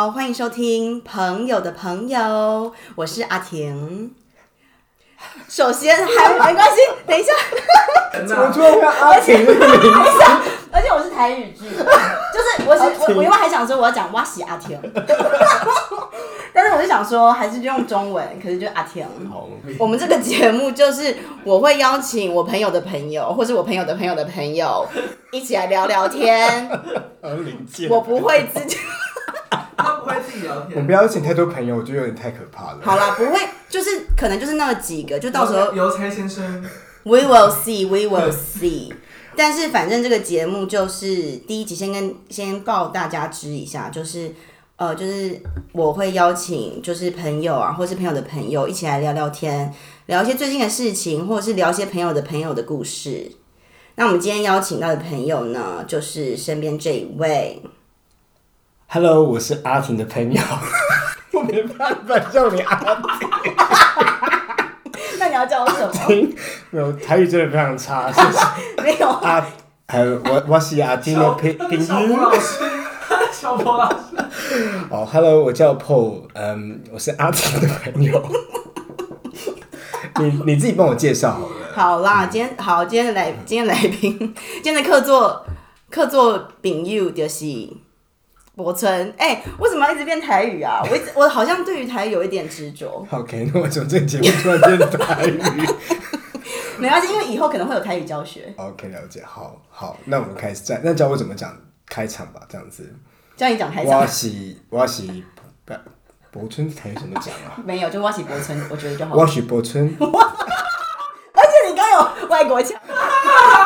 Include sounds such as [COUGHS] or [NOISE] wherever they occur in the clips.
好，欢迎收听《朋友的朋友》，我是阿婷。首先还没关系，等一下，怎么突然阿婷的名字？而且我是台语剧，就是我是我我原本还想说我要讲哇西阿婷，但是我就想说还是就用中文，可是就阿婷。好，我们这个节目就是我会邀请我朋友的朋友，或是我朋友的朋友的朋友一起来聊聊天。[LAUGHS] 我不会自己。他不会自己聊天。我不要请太多朋友，我觉得有点太可怕了。好啦，不会，就是可能就是那几个，就到时候邮差先生。We will see, we will see。[LAUGHS] 但是反正这个节目就是第一集，先跟先报大家知一下，就是呃，就是我会邀请就是朋友啊，或是朋友的朋友一起来聊聊天，聊一些最近的事情，或者是聊一些朋友的朋友的故事。那我们今天邀请到的朋友呢，就是身边这一位。Hello，我是阿婷的朋友。[LAUGHS] 我没办法叫你阿婷。[LAUGHS] 那你要叫我什么？没有，台语真的非常差，谢谢。[LAUGHS] 没有啊，还有我我是阿婷的朋友。小波老师，小波老师。哦，Hello，我叫 Paul，嗯、um,，我是阿婷的朋友。你你自己帮我介绍好了。好啦，今天好，今天的来，今天来宾，今天的客座客座朋友就是。柏村，哎、欸，为什么要一直变台语啊？我一直我好像对于台语有一点执着。[LAUGHS] OK，那我从这个节目突然变台语，[LAUGHS] 没关系，因为以后可能会有台语教学。OK，了解，好，好，那我们开始再，那教我怎么讲开场吧，这样子。教你讲开场。我是我是柏村台语怎么讲啊？[LAUGHS] 没有，就我是柏村，我觉得就好。我是柏村。而且你刚有外国腔。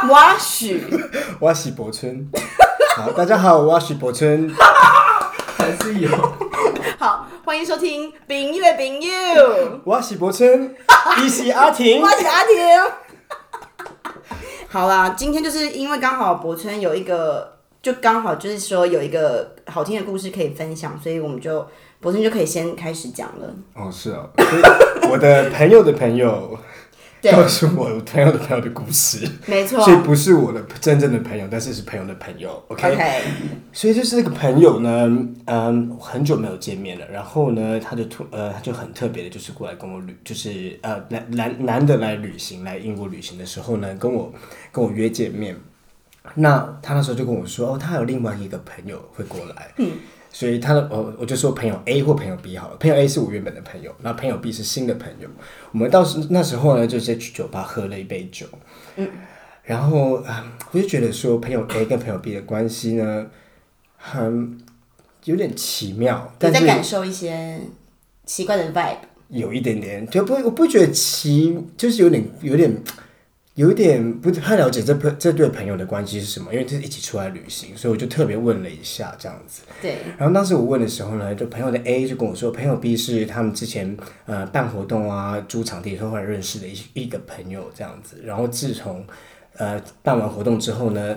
我是我是柏村。好，大家好，我是柏村。还是有。[LAUGHS] 好，欢迎收听《朋友的朋友》。我是博春，[LAUGHS] 你是阿婷。我是阿婷。好啦，今天就是因为刚好博春有一个，就刚好就是说有一个好听的故事可以分享，所以我们就博春就可以先开始讲了。哦，是哦，我的朋友的朋友。告诉我朋友的朋友的故事，没错，所以不是我的真正的朋友，但是是朋友的朋友，OK，, okay. 所以就是那个朋友呢，嗯，很久没有见面了，然后呢，他就突呃，他就很特别的，就是过来跟我旅，就是呃，难难难得来旅行，来英国旅行的时候呢，跟我跟我约见面，那他那时候就跟我说，哦，他有另外一个朋友会过来，嗯。所以他的我我就说朋友 A 或朋友 B 好了，朋友 A 是我原本的朋友，那朋友 B 是新的朋友。我们到时那时候呢，就在去酒吧喝了一杯酒，嗯，然后啊，我就觉得说朋友 A 跟朋友 B 的关系呢，很有点奇妙。但是在感受一些奇怪的 vibe，有一点点，就不我不觉得奇，就是有点有点。有一点不太了解这朋这对朋友的关系是什么，因为这是一起出来旅行，所以我就特别问了一下这样子。对。然后当时我问的时候呢，就朋友的 A 就跟我说，朋友 B 是他们之前呃办活动啊、租场地的时候认识的一一个朋友这样子。然后自从呃办完活动之后呢。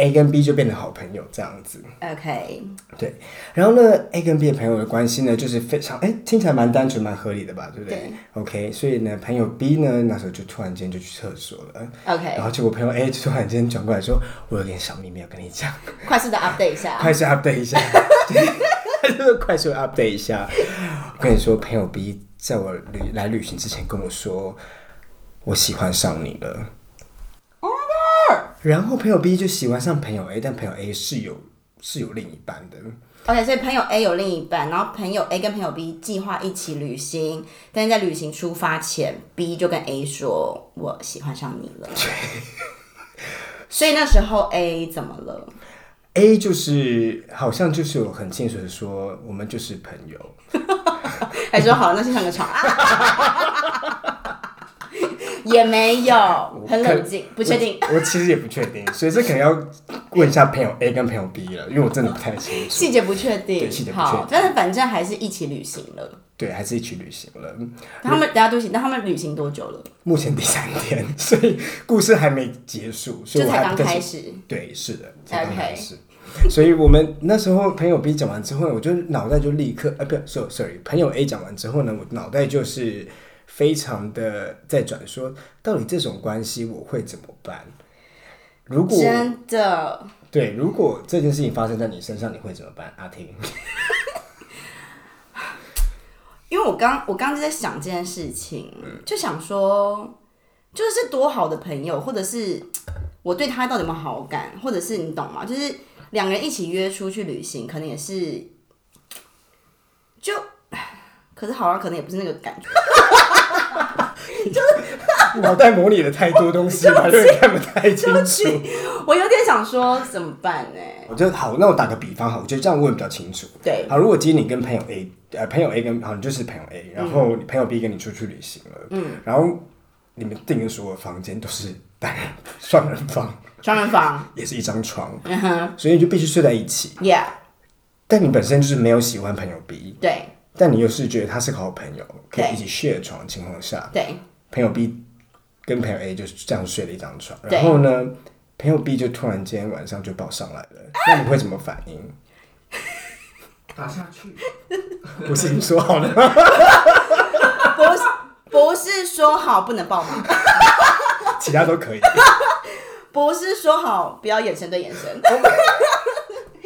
A 跟 B 就变成好朋友这样子，OK，对。然后呢，A 跟 B 的朋友的关系呢，就是非常哎，听起来蛮单纯、蛮合理的吧，对不对，对？OK，所以呢，朋友 B 呢，那时候就突然间就去厕所了，OK。然后结果朋友 A 就突然间转过来说：“我有点小秘密要跟你讲。”快速的 update 一下，快速 update 一下，[LAUGHS] 快速 update 一下。我跟你说，朋友 B 在我旅来旅行之前跟我说，我喜欢上你了。然后朋友 B 就喜欢上朋友 A，但朋友 A 是有是有另一半的。OK，所以朋友 A 有另一半，然后朋友 A 跟朋友 B 计划一起旅行，但是在旅行出发前，B 就跟 A 说：“我喜欢上你了。[LAUGHS] ”所以那时候 A 怎么了？A 就是好像就是有很清楚的说，我们就是朋友，[LAUGHS] 还说好了，那先上个床。[LAUGHS] 也没有，很冷静，不确定。我其实也不确定，所以这可能要问一下朋友 A 跟朋友 B 了，因为我真的不太清楚。细节不确定，对，细节不确定。但是反正还是一起旅行了。对，还是一起旅行了。他们大家都行，那他们旅行多久了？目前第三天，所以故事还没结束，所以我才刚开始。对，是的，才刚开始。所以我们那时候朋友 B 讲完之后，我就脑袋就立刻，呃，不，sorry，朋友 A 讲完之后呢，我脑袋就是。非常的在转说，到底这种关系我会怎么办？如果真的对，如果这件事情发生在你身上，你会怎么办？阿婷，因为我刚我刚就在想这件事情，就想说，就是多好的朋友，或者是我对他到底有没有好感，或者是你懂吗？就是两个人一起约出去旅行，可能也是，就，可是好像可能也不是那个感觉，就是 [LAUGHS] 脑袋模拟了太多东西了，[LAUGHS] 有点看不太清楚。我有点想说怎么办呢？我觉得好，那我打个比方哈，我觉得这样问比较清楚。对，好，如果今天你跟朋友 A，呃，朋友 A 跟好，你就是朋友 A，然后你朋友 B 跟你出去旅行了，嗯，然后你们订的所有房间都是单人双人房，双人房。[LAUGHS] 也是一张床，嗯哼，所以你就必须睡在一起，Yeah。但你本身就是没有喜欢朋友 B，对，但你又是觉得他是个好朋友，可以一起 share 床的情况下，对，朋友 B 跟朋友 A 就是这样睡了一张床，然后呢，朋友 B 就突然间晚上就抱上来了，那你会怎么反应？打下去？[LAUGHS] 不是你说好的吗？[LAUGHS] 不是，不是说好不能抱吗？其他都可以。[LAUGHS] 不是说好不要眼神对眼神？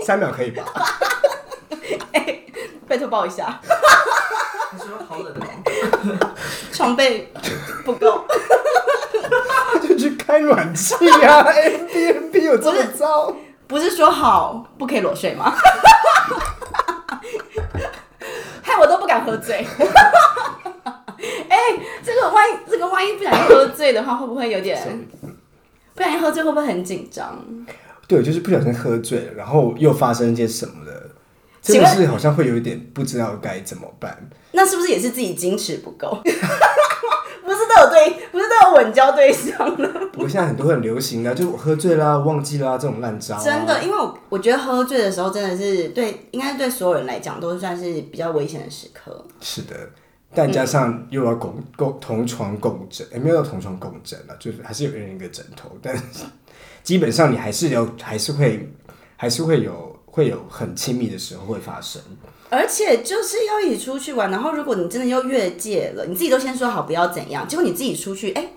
三秒可以吧？哎，拜托抱一下。他说好冷哦。床被不够。开暖气呀！Airbnb [LAUGHS] 有这么糟？不是说好不可以裸睡吗？[LAUGHS] 害我都不敢喝醉。[LAUGHS] 哎、欸，这个万一，这个万一不小心喝醉的话，会不会有点？不小心喝醉会不会很紧张？对，就是不小心喝醉了，然后又发生一些什么的，真的是好像会有一点不知道该怎么办。那是不是也是自己矜持不够？都有对，不是都有稳交对象了？[LAUGHS] 不过现在很多很流行的，就我喝醉啦、忘记啦这种烂招、啊。真的，因为我我觉得喝醉的时候真的是对，应该对所有人来讲都算是比较危险的时刻。是的，但加上又要共共同床共枕，也、欸、没有同床共枕了，就是还是有人一个枕头，但是基本上你还是要还是会还是会有会有很亲密的时候会发生。而且就是要一起出去玩，然后如果你真的又越界了，你自己都先说好不要怎样，结果你自己出去，哎、欸，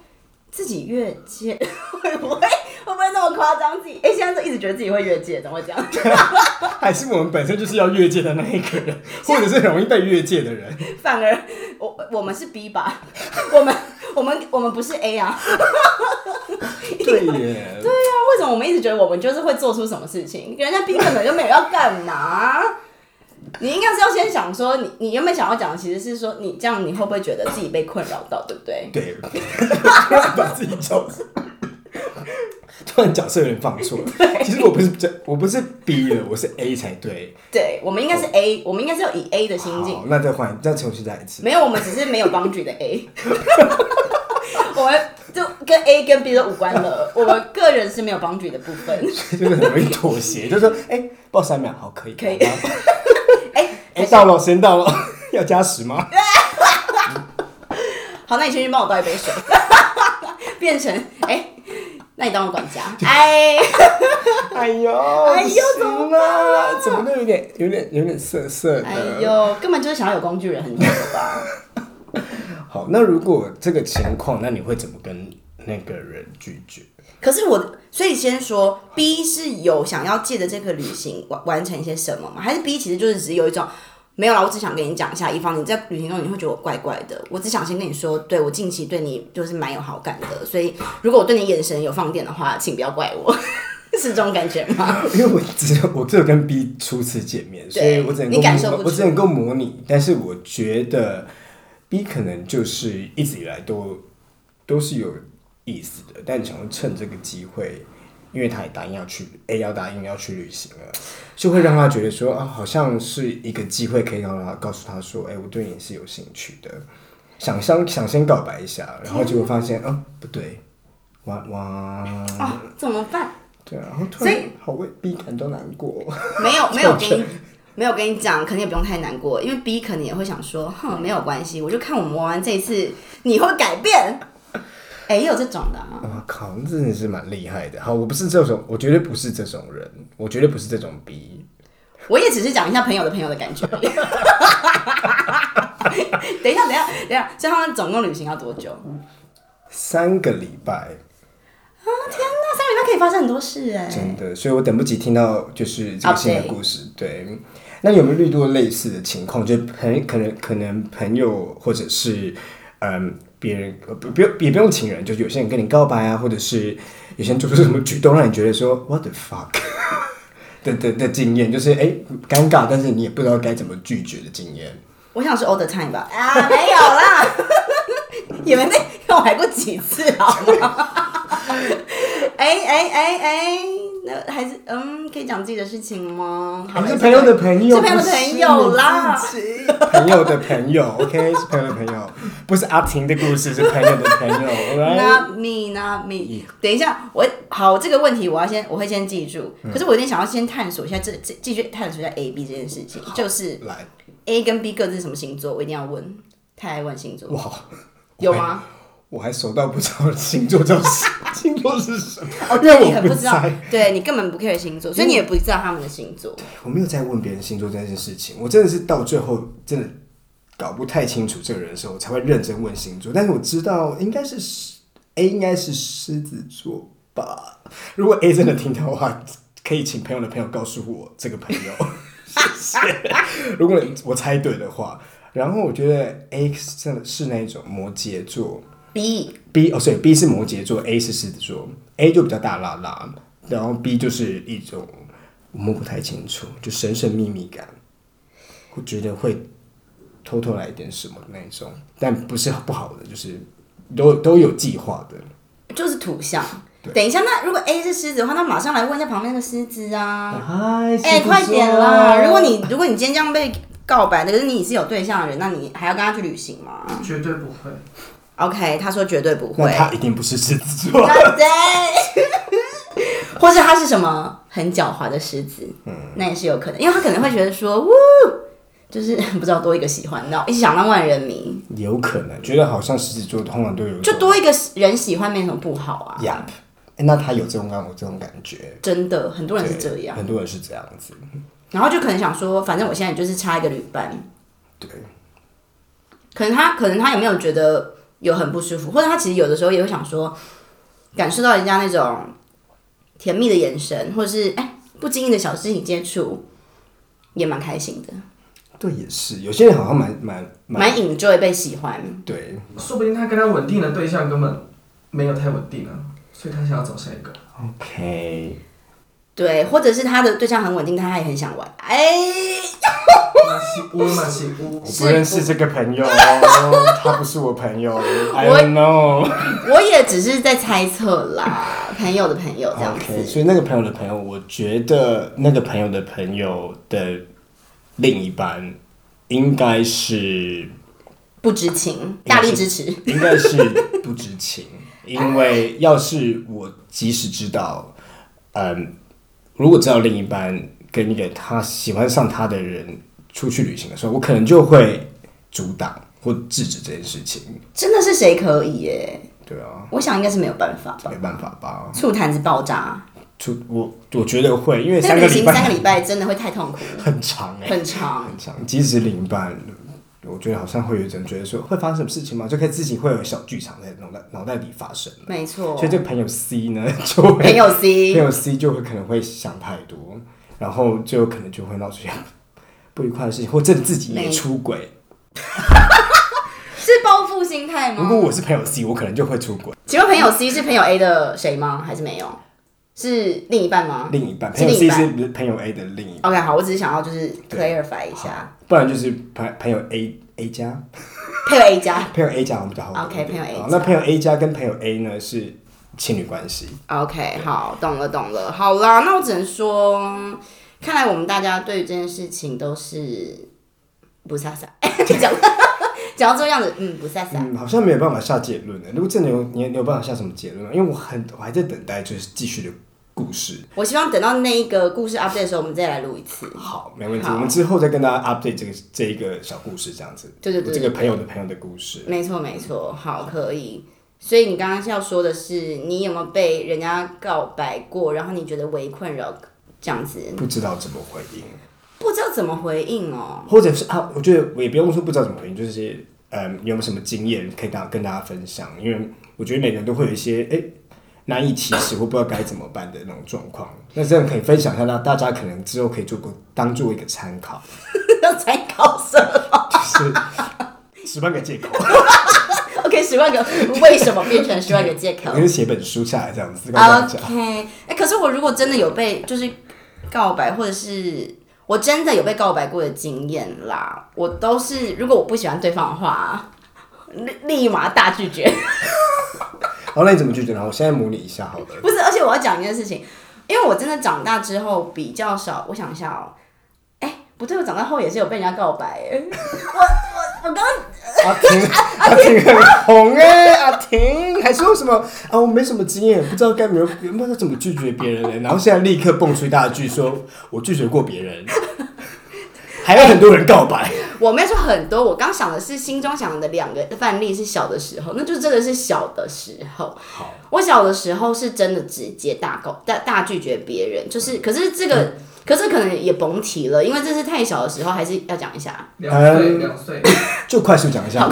自己越界会不会会不会那么夸张？自己哎、欸，现在就一直觉得自己会越界，怎么会这样？[LAUGHS] 还是我们本身就是要越界的那一个人，[LAUGHS] 或者是容易被越界的人？反而我我们是 B 吧？[LAUGHS] 我们我们我们不是 A 啊？对耶，对呀、啊，为什么我们一直觉得我们就是会做出什么事情？人家 B 根本就没有要干嘛。你应该是要先想说，你你原本想要讲的其实是说，你这样你会不会觉得自己被困扰到，对不对？对，[LAUGHS] 把自己找，突然角色有点放错。其实我不是这，我不是 B 了，我是 A 才对。对，我们应该是 A，、哦、我们应该是要以 A 的心境。那再换，再重新再一次。没有，我们只是没有 boundary 的 A。[LAUGHS] 我们就跟 A 跟 B 都无关了，我们个人是没有 boundary 的部分。[LAUGHS] 就是很容易妥协，就是说，哎、欸，报三秒，好，可以，可以。哎、欸，到了，时间到了，[LAUGHS] 要加时吗？[LAUGHS] 好，那你先去帮我倒一杯水，[LAUGHS] 变成哎、欸，那你当我管家。哎，哎呦，哎呦，怎么了？怎么都有点、有点、有点涩涩的。哎呦，根本就是想要有工具人很久了吧？好，那如果这个情况，那你会怎么跟那个人拒绝？可是我，所以先说 B 是有想要借着这个旅行完完成一些什么吗？还是 B 其实就是只有一种没有啦，我只想跟你讲一下，以防你在旅行中你会觉得我怪怪的，我只想先跟你说，对，我近期对你就是蛮有好感的，所以如果我对你眼神有放电的话，请不要怪我，[LAUGHS] 是这种感觉吗？因为我只有我只有跟 B 初次见面，所以我只能够感受，我只能够模拟，但是我觉得 B 可能就是一直以来都都是有。意思的，但想要趁这个机会，因为他也答应要去，A 要答应要去旅行了，就会让他觉得说啊，好像是一个机会，可以让他告诉他说，哎、欸，我对你是有兴趣的，想想想先告白一下，然后结果发现，哦、啊，不对，哇哇，啊，怎么办？对啊，然后突然好为 B 感到难过，没有 [LAUGHS] 没有跟你没有跟你讲，肯定也不用太难过，因为 B 肯定也会想说，哼，没有关系，我就看我们玩完这一次，你会改变。哎、有这种的啊！我靠，那真的是蛮厉害的。好，我不是这种，我绝对不是这种人，我绝对不是这种逼。我也只是讲一下朋友的朋友的感觉。[LAUGHS] 等一下，等一下，等一下，这他们总共旅行要多久？三个礼拜。啊天哪，三个礼拜可以发生很多事哎！真的，所以我等不及听到就是这个新的故事。对，那有没有遇到类似的情况？就朋可能可能朋友或者是嗯别人不不用也不用情人，就是有些人跟你告白啊，或者是有些人做出什么举动让你觉得说 what the fuck [LAUGHS] 的的的经验，就是哎尴尬，但是你也不知道该怎么拒绝的经验。我想是 all the time 吧？啊，没有啦，[LAUGHS] 你们被告白过几次好吗？[LAUGHS] 哎哎哎哎，那还是嗯，可以讲自己的事情吗？好是朋友的朋友，是朋友的朋友啦，朋友的朋友，OK，是朋友的朋友，不是阿婷的故事，是朋友的朋友。Not me, not me。等一下，我好这个问题，我要先，我会先记住。可是我有点想要先探索一下，这这继续探索一下 A B 这件事情，就是来 A 跟 B 各自是什么星座，我一定要问。太爱问星座，哇，有吗？我还熟到不知道星座叫 [LAUGHS] 星座是什么，哦，因为你很不知道，对你根本不 care 星座，所以你也不知道他们的星座。我没有在问别人星座这件事情，我真的是到最后真的搞不太清楚这个人的时候，我才会认真问星座。但是我知道应该是 A，应该是狮子座吧。如果 A 真的听到的话，可以请朋友的朋友告诉我这个朋友，[LAUGHS] 谢谢。如果我猜对的话，然后我觉得 A 真的是那种摩羯座。B B 哦，所以 B 是摩羯座，A 是狮子座，A 就比较大剌剌，然后 B 就是一种我摸不太清楚，就神神秘秘感，我觉得会偷偷来一点什么那一种，但不是不好的，就是都都有计划的，就是土象。等一下，那如果 A 是狮子的话，那马上来问一下旁边那个狮子啊，哎、欸，快点啦！如果你如果你今天这样被告白的，可是你是有对象的人，那你还要跟他去旅行吗？绝对不会。OK，他说绝对不会。那他一定不是狮子座。[LAUGHS] 对，[LAUGHS] 或者他是什么很狡猾的狮子？嗯，那也是有可能，因为他可能会觉得说，呜，就是 [LAUGHS] 不知道多一个喜欢，然后一想让万人迷。有可能觉得好像狮子座通常都有，就多一个人喜欢没什么不好啊。呀、yep，那他有这种感，我这种感觉，真的很多人是这样，很多人是这样子。然后就可能想说，反正我现在就是差一个旅伴。对，可能他，可能他有没有觉得？有很不舒服，或者他其实有的时候也会想说，感受到人家那种甜蜜的眼神，或者是哎不经意的小肢体接触，也蛮开心的。对，也是有些人好像蛮蛮蛮 enjoy 被喜欢。对，说不定他跟他稳定的对象根本没有太稳定啊，所以他想要找下一个。OK。对，或者是他的对象很稳定，他也很想玩。哎。我不认识这个朋友，他不是我朋友。[LAUGHS] I don't know，我，我也只是在猜测啦，朋友的朋友这样子。Okay, 所以那个朋友的朋友，我觉得那个朋友的朋友的另一半应该是不知情，大力支持，应该是不知情，因为要是我即使知道，嗯，如果知道另一半跟一个他喜欢上他的人。出去旅行的时候，我可能就会阻挡或制止这件事情。真的是谁可以耶？对啊，我想应该是没有办法吧。没办法吧？醋坛子爆炸。出我我觉得会，因为三个礼拜三个礼拜真的会太痛苦，[LAUGHS] 很长哎，很长很长。即使另一半，我觉得好像会有一种觉得说会发生什么事情吗？就可以自己会有小剧场在脑袋脑袋里发生。没错。所以这个朋友 C 呢，就会朋友 C [LAUGHS] 朋友 C 就会可能会想太多，然后就可能就会闹出现。不愉快的事情，或者自己也出轨，是报复心态吗？如果我是朋友 C，我可能就会出轨。请问朋友 C 是朋友 A 的谁吗？还是没有？是另一半吗？另一半，朋友 C 是朋友 A 的另一半。OK，好，我只是想要就是 clarify 一下，不然就是朋朋友 A A 加，朋友 A 加，朋友 A 加我们比较好。OK，朋友 A，那朋友 A 加跟朋友 A 呢是情侣关系。OK，好，懂了懂了，好啦，那我只能说。看来我们大家对于这件事情都是不飒飒，[LAUGHS] 讲 [LAUGHS] 讲到这个样子，嗯，不飒飒，嗯，好像没有办法下结论的。如果真的有，你你有办法下什么结论吗？因为我很我还在等待，就是继续的故事。我希望等到那一个故事 update 的时候，我们再来录一次。好，没问题。我们之后再跟大家 update 这个这一个小故事，这样子。对对对，对，这个朋友的朋友的故事。没错没错，好，可以。所以你刚刚要说的是，你有没有被人家告白过，然后你觉得为困扰？这样子不知道怎么回应，不知道怎么回应哦，或者是啊，我觉得我也不用说不知道怎么回应，就是嗯，有没有什么经验可以大跟大家分享？因为我觉得每个人都会有一些哎难以启齿或不知道该怎么办的那种状况。[LAUGHS] 那这样可以分享一下，那大家可能之后可以做个当做一个参考。要 [LAUGHS] 参考什么？就是十万个借口。[LAUGHS] OK，十万个为什么变成十万个借口？我就写本书下来这样子。OK，哎、欸，可是我如果真的有被就是告白，或者是我真的有被告白过的经验啦，我都是如果我不喜欢对方的话，立立马大拒绝。好，那你怎么拒绝呢？我现在模拟一下，好了。不是，而且我要讲一件事情，因为我真的长大之后比较少。我想一下哦、喔，哎、欸，不对，我长大后也是有被人家告白。[LAUGHS] 我我我刚。[LAUGHS] 阿婷，阿婷很红哎，阿婷还说什么啊？我没什么经验，不知道该没有，不知道怎么拒绝别人嘞。然后现在立刻蹦出一大句，说我拒绝过别人，[LAUGHS] 还有很多人告白。欸、我没有说很多，我刚想的是心中想的两个范例是小的时候，那就真的是小的时候。好，我小的时候是真的直接大告大大拒绝别人，就是可是这个。嗯可是可能也甭提了，因为这是太小的时候，还是要讲一下。两岁，两岁，就快速讲一下。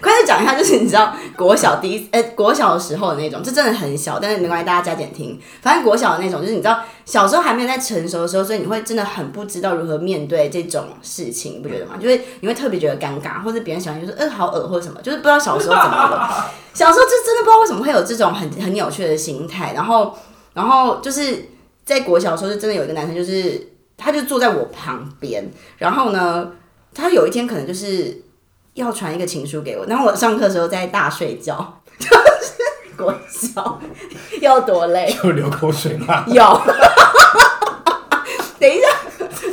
快速讲一下，就是你知道国小第一，呃、国小的时候的那种，这真的很小，但是没关系，大家加减听。反正国小的那种，就是你知道小时候还没有在成熟的时候，所以你会真的很不知道如何面对这种事情，不觉得吗？就是你会特别觉得尴尬，或者别人喜欢就是呃好恶或者什么，就是不知道小时候怎么了。小时候就真的不知道为什么会有这种很很扭曲的心态，然后然后就是。在国小的时候，就真的有一个男生，就是他就坐在我旁边，然后呢，他有一天可能就是要传一个情书给我，然后我上课的时候在大睡觉，[LAUGHS] 就是国小 [LAUGHS] 要多累？就流口水吗？有。[LAUGHS] 等一下，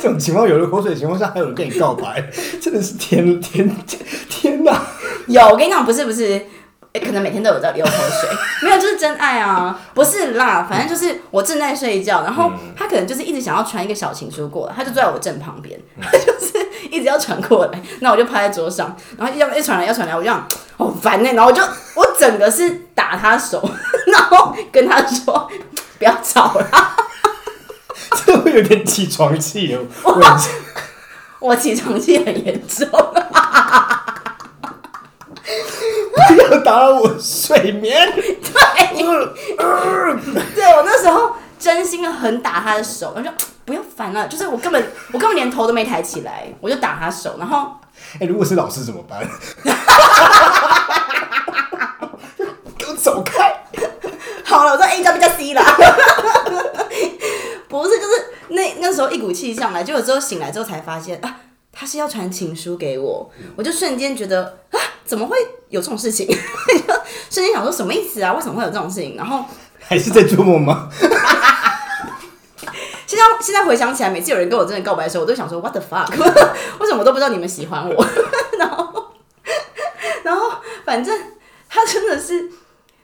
这种情况有流口水的情况下，还有人跟你告白，真的是天天天哪！有，我跟你讲，不是不是。可能每天都有在流口水，[LAUGHS] 没有，就是真爱啊，不是啦，反正就是我正在睡觉，然后他可能就是一直想要传一个小情书过来，他就坐在我正旁边，他就是一直要传过来，那我就趴在桌上，然后要一传来要传来，我就想好烦呢，然后我就我整个是打他手，然后跟他说不要吵了，[LAUGHS] 这会有点起床气哦，我我起床气很严重。[LAUGHS] 不要打扰我睡眠。对，对我那时候真心的很打他的手，我就不要烦了，就是我根本我根本连头都没抬起来，我就打他手，然后，哎、欸，如果是老师怎么办？给我走开！好了，我说 A 加 B 加 C 啦。不是，就是那那时候一股气上来，结果之后醒来之后才发现啊，他是要传情书给我，我就瞬间觉得啊。怎么会有这种事情？[LAUGHS] 瞬间想说什么意思啊？为什么会有这种事情？然后还是在做梦吗？[LAUGHS] 现在现在回想起来，每次有人跟我真的告白的时候，我都想说 What the fuck？[LAUGHS] 为什么我都不知道你们喜欢我？然后然后反正他真的是，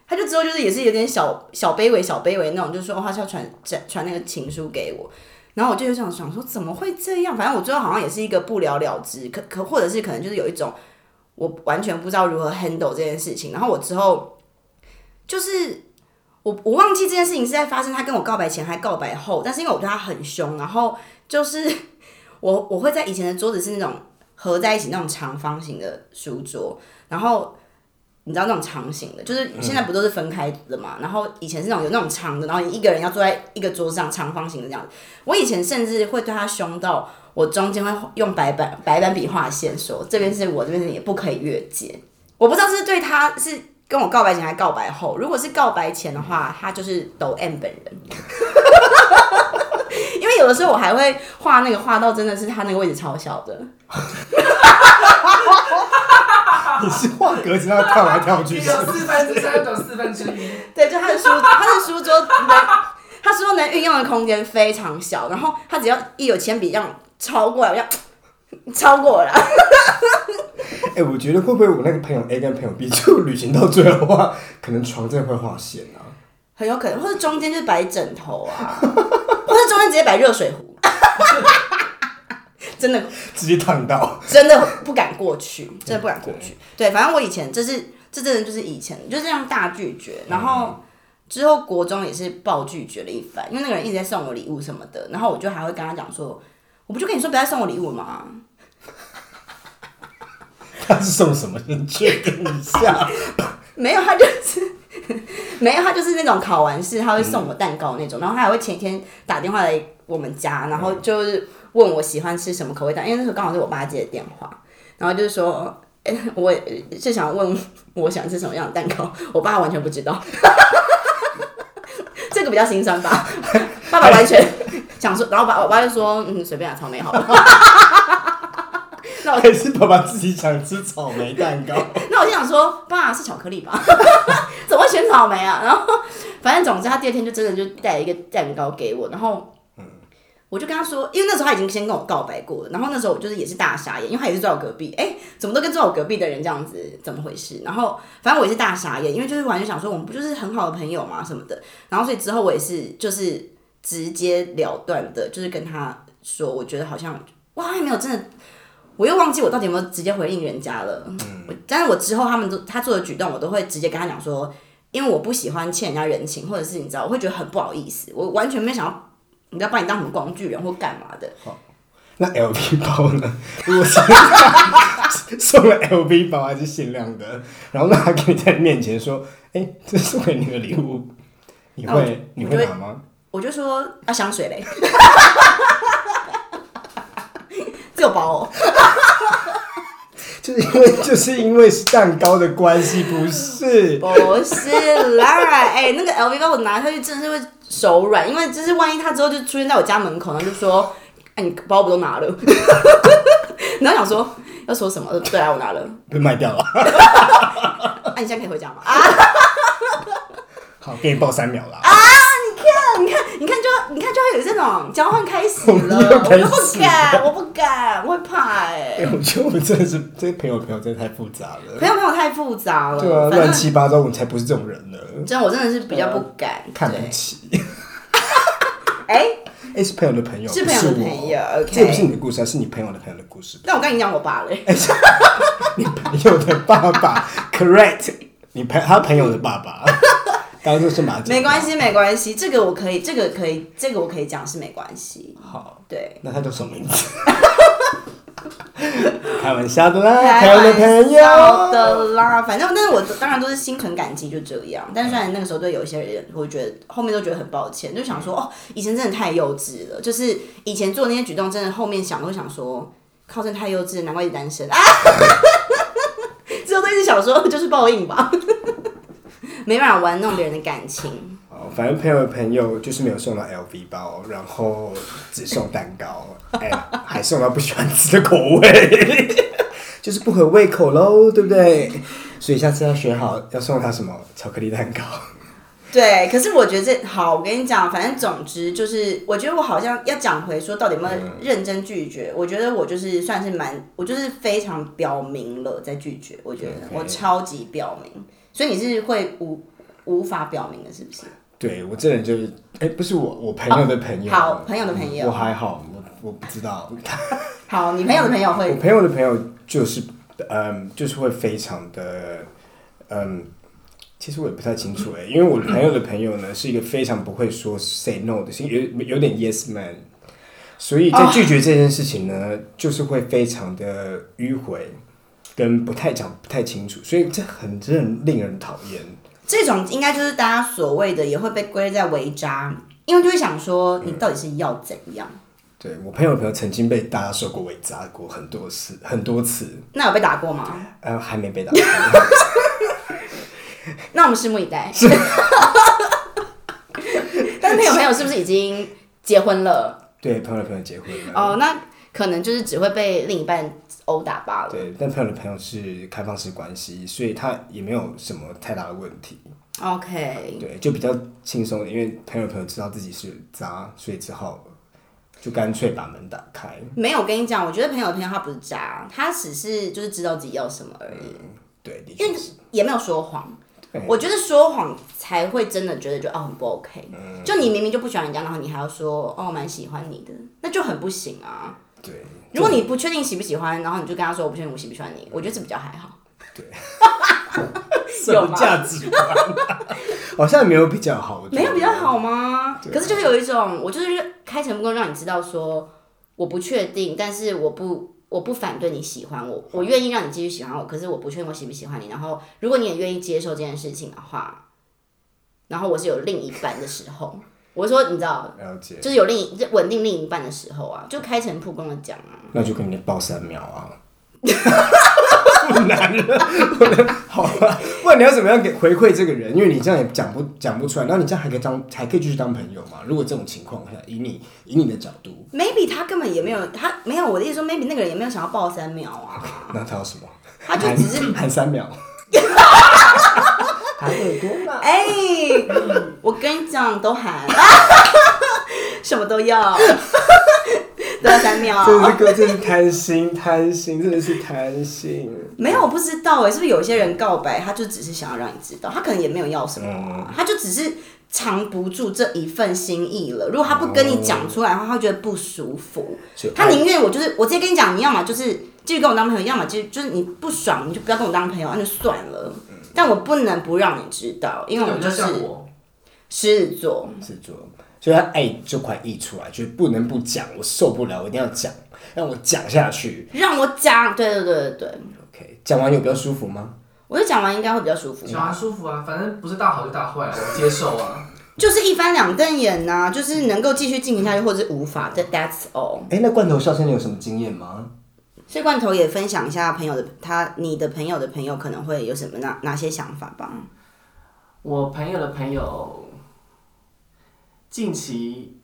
他就之后就是也是有点小小卑微、小卑微那种，就是说他是要传传传那个情书给我。然后我就有想想说怎么会这样？反正我最后好像也是一个不了了之，可可或者是可能就是有一种。我完全不知道如何 handle 这件事情，然后我之后就是我我忘记这件事情是在发生他跟我告白前还告白后，但是因为我对他很凶，然后就是我我会在以前的桌子是那种合在一起那种长方形的书桌，然后你知道那种长形的，就是现在不都是分开的嘛，然后以前是那种有那种长的，然后你一个人要坐在一个桌子上长方形的这样子，我以前甚至会对他凶到。我中间会用白板白板笔画线，说这边是我，这边是你，不可以越界。我不知道是对他是跟我告白前还是告白后。如果是告白前的话，他就是抖 M 本人。因为有的时候我还会画那个画到真的是他那个位置超小的。你是画格子，然后跳来跳去，[LAUGHS] 有四分之三，有四分之一。[LAUGHS] 对，就他的书，他的书桌，他书桌能运用的空间非常小，然后他只要一有铅笔这样。[TSK] 超过了，要超过了。哎、欸，我觉得会不会我那个朋友 A 跟朋友 B 就旅行到最后的话，可能床真的会画线啊？很有可能，或者中间就摆枕头啊，[LAUGHS] 或者中间直接摆热水壶，真的直接烫到，真的不敢过去，真的不敢过去。对，对，反正我以前就是这真的就是以前就是这样大拒绝，然后之后国中也是暴拒绝了一番，因为那个人一直在送我礼物什么的，然后我就还会跟他讲说。我不就跟你说不要送我礼物吗？[LAUGHS] 他是送什么？你确定一下。[LAUGHS] 没有，他就是 [LAUGHS] 没有，他就是那种考完试他会送我蛋糕那种，嗯、然后他还会前一天打电话来我们家，然后就是问我喜欢吃什么口味蛋，因为那时候刚好是我爸接的电话，然后就是说，[LAUGHS] 哎、欸，我是想问我喜欢吃什么样的蛋糕，我爸完全不知道，[LAUGHS] 这个比较心酸吧，爸爸完全想说，然后爸我爸就说，嗯，随便啊，草莓好了。[LAUGHS] 那我还是爸爸自己想吃草莓蛋糕。那我就想说，爸是巧克力吧？怎么会选草莓啊？然后反正总之他第二天就真的就带了一个蛋糕给我，然后我就跟他说，因为那时候他已经先跟我告白过了，然后那时候我就是也是大傻眼，因为他也是坐我隔壁，哎、欸，怎么都跟坐我隔壁的人这样子，怎么回事？然后反正我也是大傻眼，因为就是完全想说，我们不就是很好的朋友嘛什么的，然后所以之后我也是就是直接了断的，就是跟他说，我觉得好像哇，还没有真的。我又忘记我到底有没有直接回应人家了，嗯，但是我之后他们都他做的举动，我都会直接跟他讲说，因为我不喜欢欠人家人情，或者是你知道，我会觉得很不好意思，我完全没想要，你知道把你当什么工具人或干嘛的。好，那 LV 包呢？[LAUGHS] 如果是 [LAUGHS] 送了 LV 包还是限量的，然后那他给你在你面前说，哎、欸，这是送给你的礼物，你会，会你会拿吗？我就说啊，香水嘞。[LAUGHS] 这有包哦，就是因为就是因为是蛋糕的关系，不是？不是啦，哎、欸，那个 LV 包我拿下去真的是会手软，因为就是万一他之后就出现在我家门口，然后就说：“哎、欸，你包不都拿了？” [LAUGHS] 然后想说要说什么？对啊，我拿了，被卖掉了。那、[LAUGHS] 啊，你现在可以回家吗？啊，好，给你报三秒了。啊你看，你看，就你看，就会有这种交换开始了。[LAUGHS] 我不敢，我不敢，我会怕哎、欸。[LAUGHS] 我觉得我们真的是这些朋友朋友真的太复杂了。朋友朋友太复杂了。对啊，乱七八糟，我们才不是这种人呢。这样，我真的是比较不敢。看不起。[LAUGHS] 哎是朋友的朋友，是朋友的朋友。OK，这不是你的故事，是你朋友的朋友的故事。那我跟你讲我爸嘞。你朋友的爸爸，Correct？你朋他朋友的爸爸。刚刚就是马没关系，没关系，这个我可以，这个可以，这个我可以讲是没关系。好，对，那他叫什么名字？[LAUGHS] 开玩笑的啦，开玩笑的啦，反正，但是我当然都是心存感激，就这样。但是虽然那个时候对有些人，我觉得后面都觉得很抱歉，就想说哦，以前真的太幼稚了，就是以前做那些举动，真的后面想都想说，靠，真的太幼稚，难怪是单身啊。[LAUGHS] 之后都一直想说，就是报应吧。[LAUGHS] 没办法玩弄别人的感情。哦，反正朋友的朋友就是没有送到 LV 包，然后只送蛋糕，[LAUGHS] 哎，还送到不喜欢吃的口味，[LAUGHS] 就是不合胃口喽，对不对？所以下次要选好要送他什么巧克力蛋糕。对，可是我觉得这好，我跟你讲，反正总之就是，我觉得我好像要讲回说，到底有没有认真拒绝？嗯、我觉得我就是算是蛮，我就是非常表明了在拒绝。我觉得我超级表明。所以你是会无无法表明的，是不是？对，我这人就是，哎、欸，不是我，我朋友的朋友，哦、好朋友的朋友，我还好，我我不知道。好，你朋友的朋友会，我朋友的朋友就是，嗯，就是会非常的，嗯，其实我也不太清楚哎，因为我朋友的朋友呢是一个非常不会说 say no 的，是有有点 yes man，所以在拒绝这件事情呢，哦、就是会非常的迂回。跟不太讲不太清楚，所以这很真的令人讨厌。这种应该就是大家所谓的也会被归在围渣，因为就会想说你到底是要怎样？嗯、对我朋友的朋友曾经被大家说过围渣过很多次，很多次。那有被打过吗？呃，还没被打过。那我们拭目以待。[LAUGHS] 但是朋友朋友是不是已经结婚了？对，朋友的朋友结婚了。哦，那可能就是只会被另一半。殴打罢了。对，但朋友的朋友是开放式关系，所以他也没有什么太大的问题。OK。对，就比较轻松，因为朋友的朋友知道自己是渣，所以只好就干脆把门打开。没有，我跟你讲，我觉得朋友的朋友他不是渣，他只是就是知道自己要什么而已。嗯、对，因为也没有说谎。我觉得说谎才会真的觉得就哦很不 OK。嗯、就你明明就不喜欢人家，然后你还要说哦蛮喜欢你的，那就很不行啊。对。如果你不确定喜不喜欢，然后你就跟他说我不确定我喜不喜欢你，我觉得这比较还好。对，[LAUGHS] 什么价值观？[LAUGHS] 好像没有比较好，没有比较好吗？可是就是有一种，我就是开诚布公让你知道说我不确定，但是我不我不反对你喜欢我，我愿意让你继续喜欢我。可是我不确定我喜不喜欢你。然后如果你也愿意接受这件事情的话，然后我是有另一半的时候，我说你知道，了解，就是有另一稳定另一半的时候啊，就开诚布公的讲啊，那就跟你报三秒啊。不难了，好吧，不然你要怎么样给回馈这个人？因为你这样也讲不讲不出来，然后你这样还可以当还可以继续当朋友嘛？如果这种情况下，以你以你的角度，maybe 他根本也没有，他没有我的意思说，maybe 那个人也没有想要抱三秒啊。[LAUGHS] 那他要什么？他就只是喊三秒，[LAUGHS] 喊耳朵吗？哎，我跟你讲，都喊，[LAUGHS] 什么都要。对，三秒。这是个，真是贪心，贪心，真的是贪心。没有，我不知道哎，是不是有些人告白，他就只是想要让你知道，他可能也没有要什么，嗯、他就只是藏不住这一份心意了。如果他不跟你讲出来的话，他会觉得不舒服。他宁愿我就是我直接跟你讲，你要么就是继续跟我当朋友，要么就就是你不爽，你就不要跟我当朋友，那就算了。但我不能不让你知道，因为我就是狮子座，狮子座。所以他爱就快溢出来，就是不能不讲，我受不了，我一定要讲，让我讲下去，让我讲，对对对对对。OK，讲完有比较舒服吗？我觉得讲完应该会比较舒服。讲完舒服啊，反正不是大好就大坏，我接受啊。就是一翻两瞪眼呐、啊，就是能够继续进行下去，或者是无法的，That's all。哎、欸，那罐头笑声你有什么经验吗？所以罐头也分享一下朋友的他，你的朋友的朋友可能会有什么哪哪些想法吧？我朋友的朋友。近期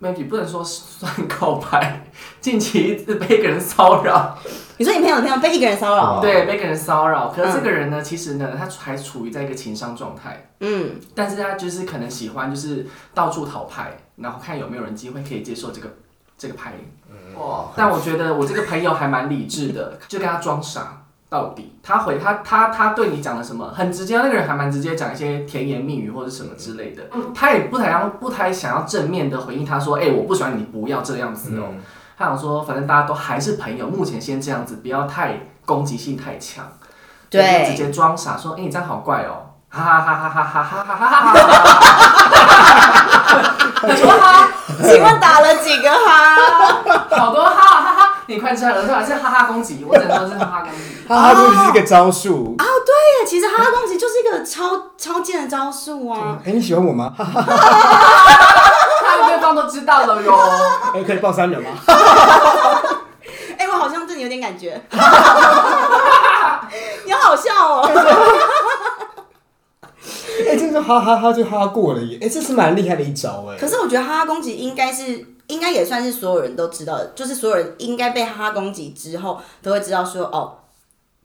，maybe 不能说算告白，[LAUGHS] 近期一直被一个人骚扰。你说你朋友的朋友被一个人骚扰？对，被一个人骚扰。可是这个人呢，嗯、其实呢，他还处于在一个情商状态。嗯。但是他就是可能喜欢，就是到处讨拍，然后看有没有人机会可以接受这个这个拍。哇！但我觉得我这个朋友还蛮理智的，就跟他装傻。到底他回他他他对你讲了什么？很直接，那个人还蛮直接，讲一些甜言蜜语或者什么之类的。他也不太想不太想要正面的回应他说，哎、欸，我不喜欢你，不要这样子哦。嗯、他想说，反正大家都还是朋友，目前先这样子，不要太攻击性太强。对，直接装傻说，哎、欸，你这样好怪哦，哈哈哈哈哈哈哈哈哈哈哈。哈哈哈哈哈哈哈哈哈哈，请问打了几个哈？好多哈哈哈。你快吃了，是吧？是哈哈攻击，我只能说是哈哈攻击。[LAUGHS] 哈哈攻击是一个招数。哦，对呀，其实哈哈攻击就是一个超超贱的招数啊。哎，你喜欢我吗？哈哈哈哈对方都知道了哟。[LAUGHS] 哎，可以报三秒吗？[LAUGHS] 哎，我好像对你有点感觉。你好笑哦。哎，这个哈哈哈就哈哈过了耶。哎，这是蛮厉害的一招哎。可是我觉得哈哈攻击应该是。应该也算是所有人都知道的，就是所有人应该被哈哈攻击之后，都会知道说，哦，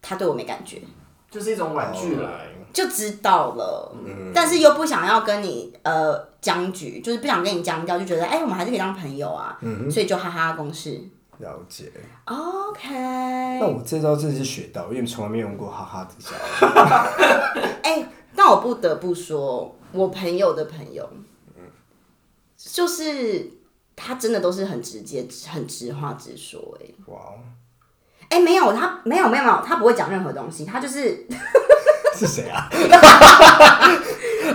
他对我没感觉，就是一种婉拒了，就知道了。嗯，但是又不想要跟你呃僵局，就是不想跟你僵掉，就觉得哎、欸，我们还是可以当朋友啊。嗯，所以就哈哈公式。了解。OK。那我这招真的是学到，因为从来没用过哈哈这招。[LAUGHS] 哎、欸，但我不得不说，我朋友的朋友，就是。他真的都是很直接、很直话直说、欸，哎，哇，哎，没有，他没有，没有，没有，他不会讲任何东西，他就是 [LAUGHS] 是谁啊？[LAUGHS]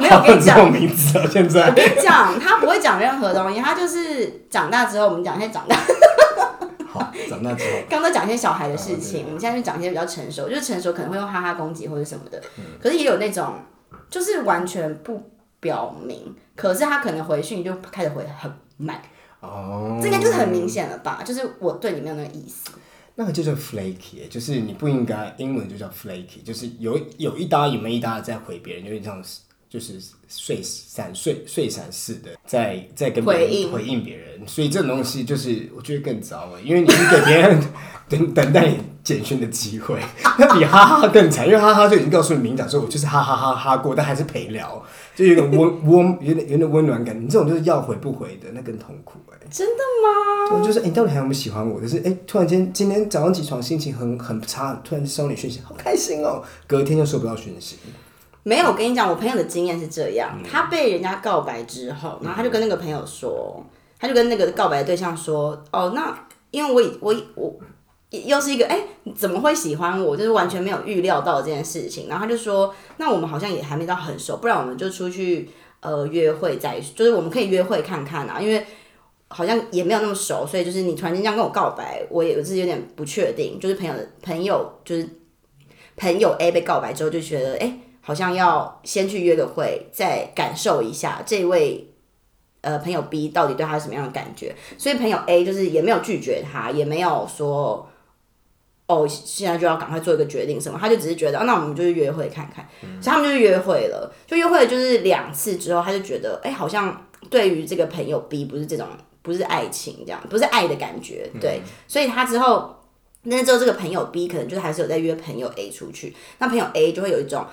没有，我跟你讲名字啊，现在我跟你讲，他不会讲任何东西，他就是长大之后，我们讲一些长大，好，长大之后，刚刚讲一些小孩的事情，我们现在就讲一些比较成熟，就是成熟可能会用哈哈攻击或者什么的，嗯、可是也有那种就是完全不表明，可是他可能回讯就开始回很慢。哦，oh, 这应该就是很明显了吧？就是我对你没有那个意思。那个就叫 flaky，就是你不应该，英文就叫 flaky，就是有有一搭有没一搭的在回别人，有点像就是碎闪碎碎闪似的，在在跟别人回应别人，所以这种东西就是我觉得更糟了，因为你是给别人 [LAUGHS] 等等待你简讯的机会，那比哈哈更惨，因为哈哈就已经告诉你明讲说，我就是哈哈哈哈过，但还是陪聊，就有点温温，有点有点温暖感。你这种就是要回不回的，那更痛苦哎、欸。真的吗？就是哎、欸，你到底还有没有喜欢我？就是哎、欸，突然间今天早上起床心情很很差，突然收你讯息，好开心哦、喔，隔天就收不到讯息。没有，我跟你讲，我朋友的经验是这样，嗯、他被人家告白之后，然后他就跟那个朋友说，嗯、他就跟那个告白的对象说，哦，那因为我我我又是一个哎，你怎么会喜欢我？就是完全没有预料到这件事情。然后他就说，那我们好像也还没到很熟，不然我们就出去呃约会再，就是我们可以约会看看啊，因为好像也没有那么熟，所以就是你突然间这样跟我告白，我也是有点不确定。就是朋友的朋友，就是朋友 A 被告白之后就觉得哎。好像要先去约个会，再感受一下这位呃朋友 B 到底对他是什么样的感觉。所以朋友 A 就是也没有拒绝他，也没有说哦现在就要赶快做一个决定什么，他就只是觉得、啊、那我们就去约会看看。嗯、所以他们就去约会了，就约会了就是两次之后，他就觉得哎、欸、好像对于这个朋友 B 不是这种不是爱情这样，不是爱的感觉，对，嗯、所以他之后。那之后，这个朋友 B 可能就是还是有在约朋友 A 出去，那朋友 A 就会有一种，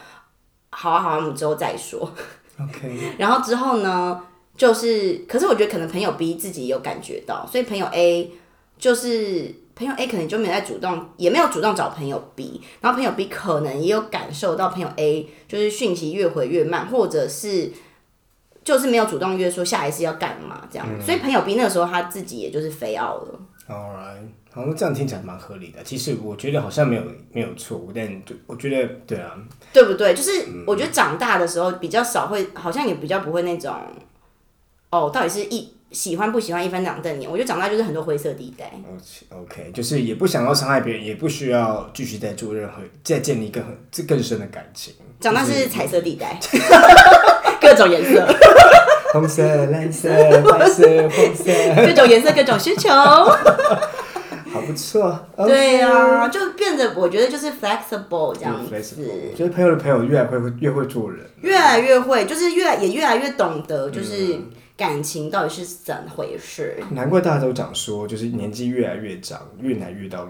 好啊好啊，我们之后再说。[LAUGHS] OK。然后之后呢，就是，可是我觉得可能朋友 B 自己有感觉到，所以朋友 A 就是朋友 A 可能就没有在主动，也没有主动找朋友 B，然后朋友 B 可能也有感受到朋友 A 就是讯息越回越慢，或者是就是没有主动约说下一次要干嘛这样，嗯、所以朋友 B 那个时候他自己也就是飞傲了。All right. 好，像这样听起来蛮合理的。其实我觉得好像没有没有错误，但我觉得对啊，对不对？就是我觉得长大的时候比较少会，好像也比较不会那种，哦，到底是一喜欢不喜欢一翻两瞪眼。我觉得长大就是很多灰色地带。OK，就是也不想要伤害别人，也不需要继续再做任何再建立更这更深的感情。长大是彩色地带，[LAUGHS] 各种颜色，红色、[LAUGHS] 蓝色、白色、红色，各种颜色，各种需求。[LAUGHS] 好不错，对呀、啊，就变得我觉得就是 flexible 这样子。我觉得朋友的朋友越来越会越会做人，越来越会，就是越来也越来越懂得，就是感情到底是怎回事。嗯、难怪大家都讲说，就是年纪越来越长，越难遇到，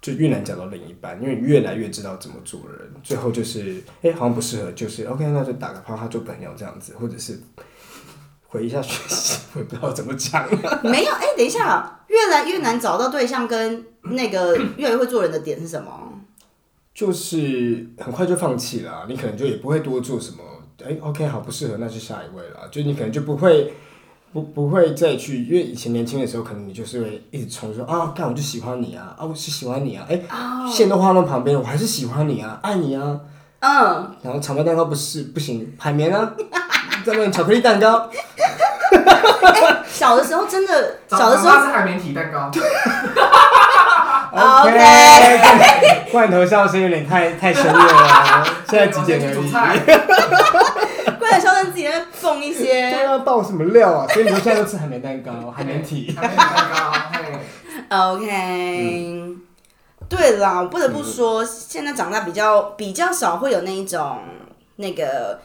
就越难找到另一半，因为越来越知道怎么做人，最后就是哎、欸，好像不适合，就是 OK，那就打个炮，他做朋友这样子，或者是。回一下学习，我也不知道怎么讲。[LAUGHS] 没有，哎、欸，等一下，越来越难找到对象，跟那个 [COUGHS] 越来越会做人的点是什么？就是很快就放弃了，你可能就也不会多做什么。哎、欸，OK，好，不适合，那就下一位了。就你可能就不会不不会再去，因为以前年轻的时候，可能你就是会一直冲说啊，干我就喜欢你啊，啊，我是喜欢你啊，哎、欸，线、oh. 都画到旁边，我还是喜欢你啊，爱你啊，嗯，uh. 然后草莓蛋糕不是不行，海绵啊。[LAUGHS] 再问巧克力蛋糕。欸、[LAUGHS] 小的时候真的，小的时候是海绵体蛋糕。[LAUGHS] OK. 罐头笑声有点太太深入了，现在几点而已。[LAUGHS] 罐头笑声自己在放一些。对啊，爆什么料啊？所以你们现在都吃海绵蛋糕，海绵体。海绵蛋糕。OK，、嗯、对啦，我不得不说，现在长大比较比较少会有那一种那个。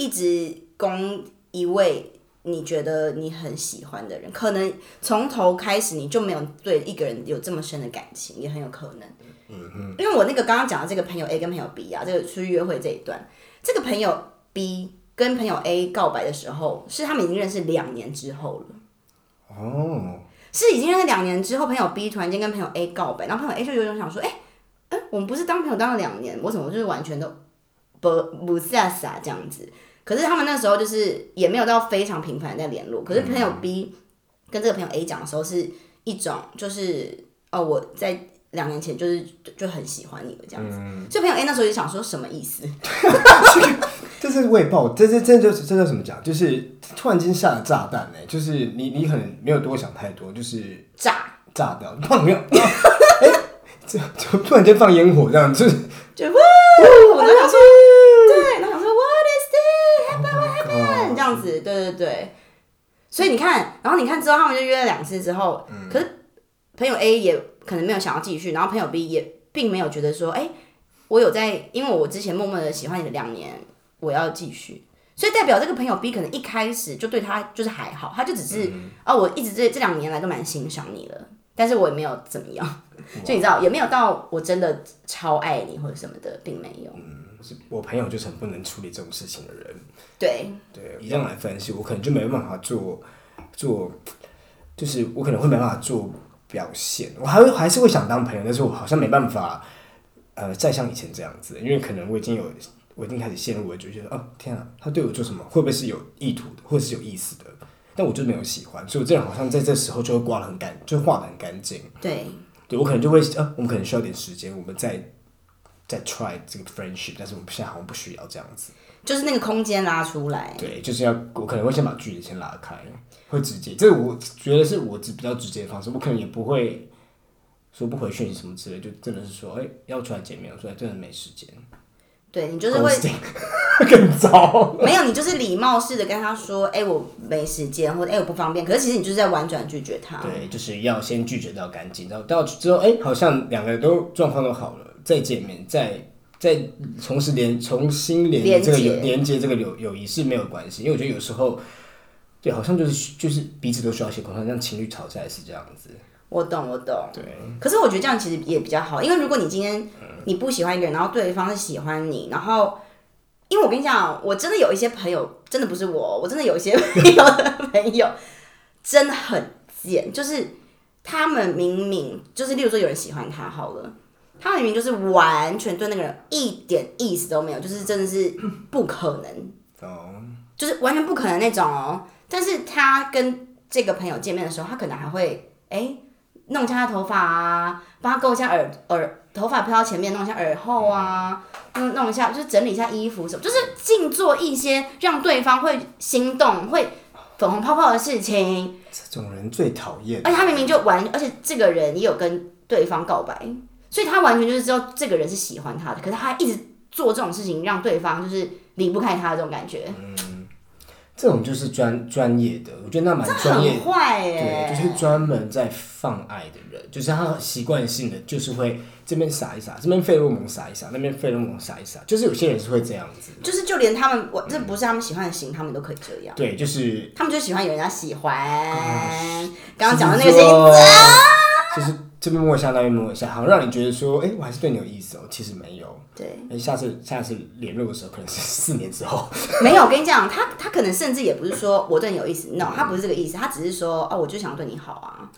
一直攻一位你觉得你很喜欢的人，可能从头开始你就没有对一个人有这么深的感情，也很有可能。嗯嗯。因为我那个刚刚讲的这个朋友 A 跟朋友 B 啊，这个出去约会这一段，这个朋友 B 跟朋友 A 告白的时候，是他们已经认识两年之后了。哦。是已经认识两年之后，朋友 B 突然间跟朋友 A 告白，然后朋友 A 就有种想说，哎、欸，哎、欸，我们不是当朋友当了两年，我怎么就是完全都 [LAUGHS] 不不下傻这样子？可是他们那时候就是也没有到非常频繁在联络。可是朋友 B 跟这个朋友 A 讲的时候，是一种就是哦，我在两年前就是就很喜欢你了这样子。嗯、所以朋友 A 那时候就想说什么意思？[LAUGHS] 这是未爆，这这这就是这叫什么讲？就是突然间下了炸弹呢、欸，就是你你可能没有多想太多，就是炸炸掉，没有，[LAUGHS] 哎，就就突然间放烟火这样子，就哇，我就想说。样子，对对对，所以你看，然后你看之后，他们就约了两次之后，嗯、可是朋友 A 也可能没有想要继续，然后朋友 B 也并没有觉得说，哎、欸，我有在，因为我之前默默的喜欢你的两年，我要继续，所以代表这个朋友 B 可能一开始就对他就是还好，他就只是，嗯、哦，我一直这这两年来都蛮欣赏你的，但是我也没有怎么样，[LAUGHS] 就你知道，也没有到我真的超爱你或者什么的，并没有。嗯我朋友就是很不能处理这种事情的人。对对，以这样来分析，我可能就没办法做做，就是我可能会没办法做表现。我还会还是会想当朋友，但是我好像没办法，呃，再像以前这样子，因为可能我已经有，我已经开始陷入，我就觉得，哦，天啊，他对我做什么，会不会是有意图的，或者是有意思的？但我就没有喜欢，所以我这样好像在这时候就会刮得很干，就画的很干净。对，对我可能就会，呃，我们可能需要点时间，我们再。在 try 这个 friendship，但是我们现在好像不需要这样子，就是那个空间拉出来。对，就是要我可能会先把距离先拉开，会直接，这个我觉得是我比较直接的方式。我可能也不会说不回讯息什么之类，就真的是说，哎、欸，要出来见面，我说真的没时间。对你就是会 [LAUGHS] 更糟。没有，你就是礼貌式的跟他说，哎、欸，我没时间，或者哎、欸，我不方便。可是其实你就是在婉转拒绝他。对，就是要先拒绝到干净，然后到之后，哎、欸，好像两个人都状况都好了，再见面，再再重拾连重新连这个有连接这个友友谊是没有关系，因为我觉得有时候，对，好像就是就是彼此都需要一些沟通，像情侣吵架也是这样子。我懂，我懂。对。可是我觉得这样其实也比较好，因为如果你今天你不喜欢一个人，然后对方是喜欢你，然后，因为我跟你讲，我真的有一些朋友，真的不是我，我真的有一些朋友的朋友，真的很贱，就是他们明明就是，例如说有人喜欢他好了，他明明就是完全对那个人一点意思都没有，就是真的是 [CLEARS THROAT] 不可能，哦，就是完全不可能那种哦。但是他跟这个朋友见面的时候，他可能还会哎。欸弄一下他头发啊，帮他勾一下耳耳，头发飘到前面，弄一下耳后啊，弄弄一下，就是整理一下衣服什么，就是尽做一些让对方会心动、会粉红泡泡的事情。这种人最讨厌。而且他明明就完，而且这个人也有跟对方告白，所以他完全就是知道这个人是喜欢他的，可是他一直做这种事情，让对方就是离不开他的这种感觉。嗯这种就是专专业的，我觉得那蛮专业。很坏耶。对，就是专门在放爱的人，就是他习惯性的就是会这边撒一撒，这边费洛蒙撒一撒，那边费洛蒙撒一撒，就是有些人是会这样子。就是就连他们，我这不是他们喜欢的型，他们都可以这样。对，就是他们就喜欢有人家喜欢。刚刚讲的那个声音，就是。这边摸一下，那边摸一下，好像让你觉得说，哎、欸，我还是对你有意思哦。其实没有。对。哎，下次下次联络的时候，可能是 [LAUGHS] 四年之后。没有，我跟你讲，他他可能甚至也不是说我对你有意思，no，他不是这个意思，他只是说，哦，我就想对你好啊。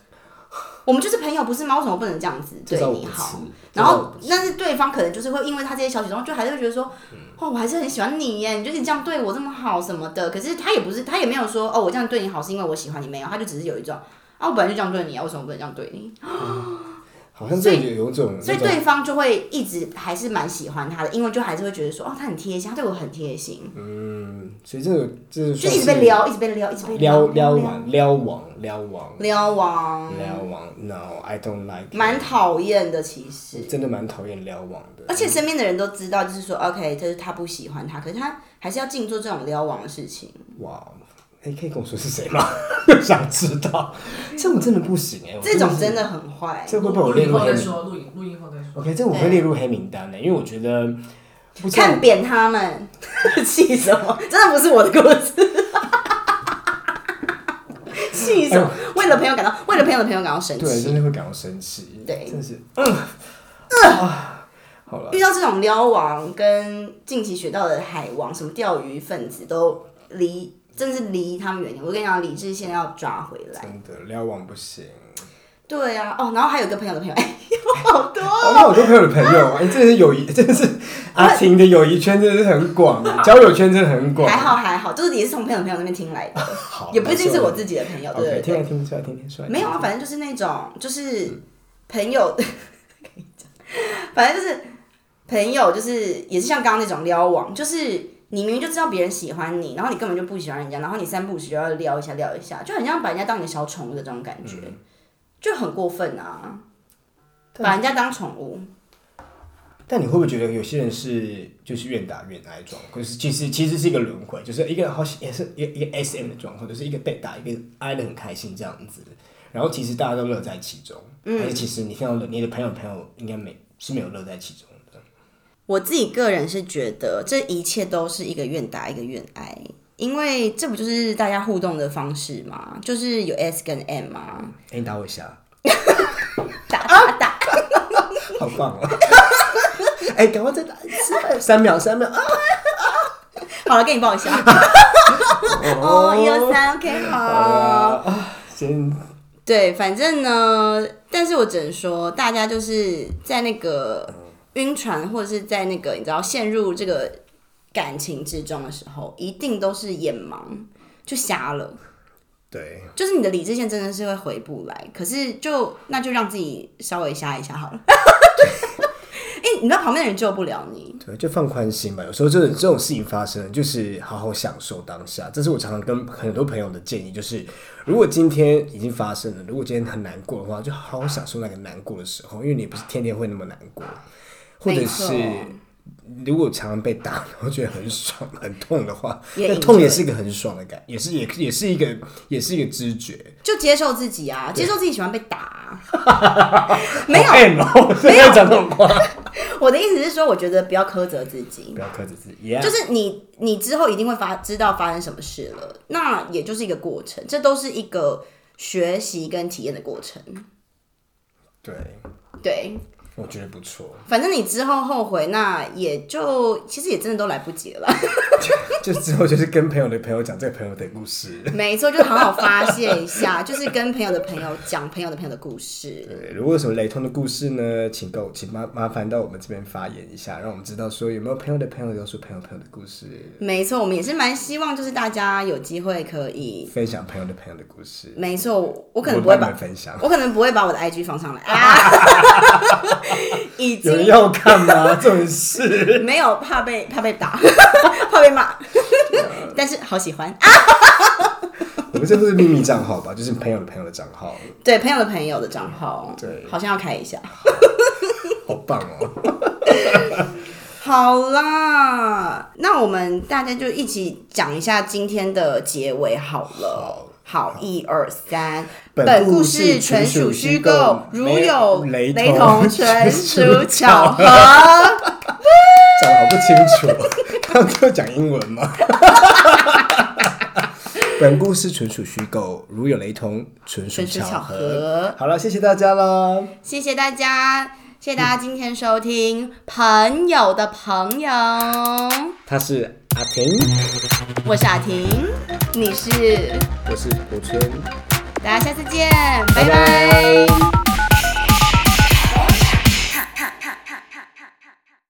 我们就是朋友，不是猫？为什么不能这样子对你好？然后，但是对方可能就是会因为他这些小举动，就还是会觉得说，哦，我还是很喜欢你耶，你就是你这样对我这么好什么的。可是他也不是，他也没有说，哦，我这样对你好是因为我喜欢你，没有，他就只是有一种，啊，我本来就这样对你啊，为什么不能这样对你？嗯好像这有种，所以，对方就会一直还是蛮喜欢他的，因为就还是会觉得说，哦，他很贴心，他对我很贴心。嗯，所以这个这个就一直被撩，一直被撩，一直被撩撩完，撩王，撩王，撩王，撩王。No，I don't like。蛮讨厌的，其实。真的蛮讨厌撩王的。而且身边的人都知道，就是说，OK，就是他不喜欢他，可是他还是要尽做这种撩王的事情。哇。哎、欸，可以跟我说是谁吗？[LAUGHS] 想知道，这种真的不行哎、欸，这种真的很坏。这会被我列入黑名单。录影录影后再说。OK，这我会列入黑名单的，因为我觉得看扁他们，[LAUGHS] 气什么？真的不是我的故事。气什么？为了朋友感到，为了朋友的朋友感到生气。对，真的会感到生气。对，真的是。嗯。啊，好了。遇到这种撩王跟近期学到的海王，什么钓鱼分子都离。真是离他们远点。我跟你讲，理智线要抓回来。真的撩网不行。对啊，哦，然后还有个朋友的朋友，哎，[LAUGHS] 有好多、哦。我好多朋友的朋友，哎，这是友谊，真的是阿婷的友谊圈真的是很广，[LAUGHS] 交友圈真的很广。还好还好，就是也是从朋友朋友那边听来的，[LAUGHS] 好也不一定是我自己的朋友，对对对。听来听出来，听听出来。没有啊，反正就是那种，就是朋友，跟你讲，反正就是朋友，就是也是像刚刚那种撩网，就是。你明明就知道别人喜欢你，然后你根本就不喜欢人家，然后你三不五时就要撩一下撩一下，就很像把人家当你的小宠物的这种感觉，嗯、就很过分啊！把人家当宠物。但你会不会觉得有些人是就是愿打愿挨状？可是其实其实是一个轮回，就是一个好也是一个一个 S M 的状况，就是一个被打一个挨得很开心这样子，然后其实大家都乐在其中，嗯、还是其实你看到你的朋友朋友应该没是没有乐在其中。我自己个人是觉得这一切都是一个愿打一个愿挨，因为这不就是大家互动的方式吗？就是有 S 跟 M 嘛。哎、欸，你打我一下。打打打，[LAUGHS] 好棒哦！哎、欸，赶快再打一次，三秒三秒啊！好了，给你抱一下。[LAUGHS] 哦，一二三，OK，好。啊，先。对，反正呢，但是我只能说，大家就是在那个。晕船或者是在那个你知道陷入这个感情之中的时候，一定都是眼盲就瞎了。对，就是你的理智线真的是会回不来。可是就那就让自己稍微瞎一下好了。哎、欸，你知道旁边的人救不了你。对，就放宽心吧。有时候这种这种事情发生，就是好好享受当下。这是我常常跟很多朋友的建议，就是如果今天已经发生了，如果今天很难过的话，就好好享受那个难过的时候，因为你不是天天会那么难过。或者是如果常常被打，然后觉得很爽、很痛的话，那痛也是一个很爽的感，也是也也是一个也是一个知觉，就接受自己啊，接受自己喜欢被打，[LAUGHS] 没有没有。讲这种话。[LAUGHS] 我的意思是说，我觉得不要苛责自己，不要苛责自己，就是你你之后一定会发知道发生什么事了，那也就是一个过程，这都是一个学习跟体验的过程。对。对。我觉得不错，反正你之后后悔，那也就其实也真的都来不及了。[LAUGHS] 就之后就是跟朋友的朋友讲这个朋友的故事，没错，就好好发泄一下，就是跟朋友的朋友讲朋友的朋友的故事。对，如果有什么雷同的故事呢，请够请麻麻烦到我们这边发言一下，让我们知道说有没有朋友的朋友有说朋友朋友的故事。没错，我们也是蛮希望就是大家有机会可以分享朋友的朋友的故事。没错，我可能不会把我分享，我可能不会把我的 IG 放上来啊。[LAUGHS] [LAUGHS] [LAUGHS] 已经有人要看吗？这种事没有，怕被怕被打，[LAUGHS] 怕被骂，但是好喜欢啊！[LAUGHS] 我们这都是秘密账号吧？就是朋友的朋友的账号，对，朋友的朋友的账号，对，好像要开一下，好棒哦！好啦，那我们大家就一起讲一下今天的结尾好了。好，一二三，[LAUGHS] 本故事纯属虚构，如有雷同，纯属巧合。讲的好不清楚，他们都讲英文吗？本故事纯属虚构，如有雷同，纯属巧合。好了，谢谢大家了，谢谢大家，谢谢大家今天收听《朋友的朋友》。他是阿婷，我是阿婷。你是，我是古村，大家下次见，拜拜。拜拜。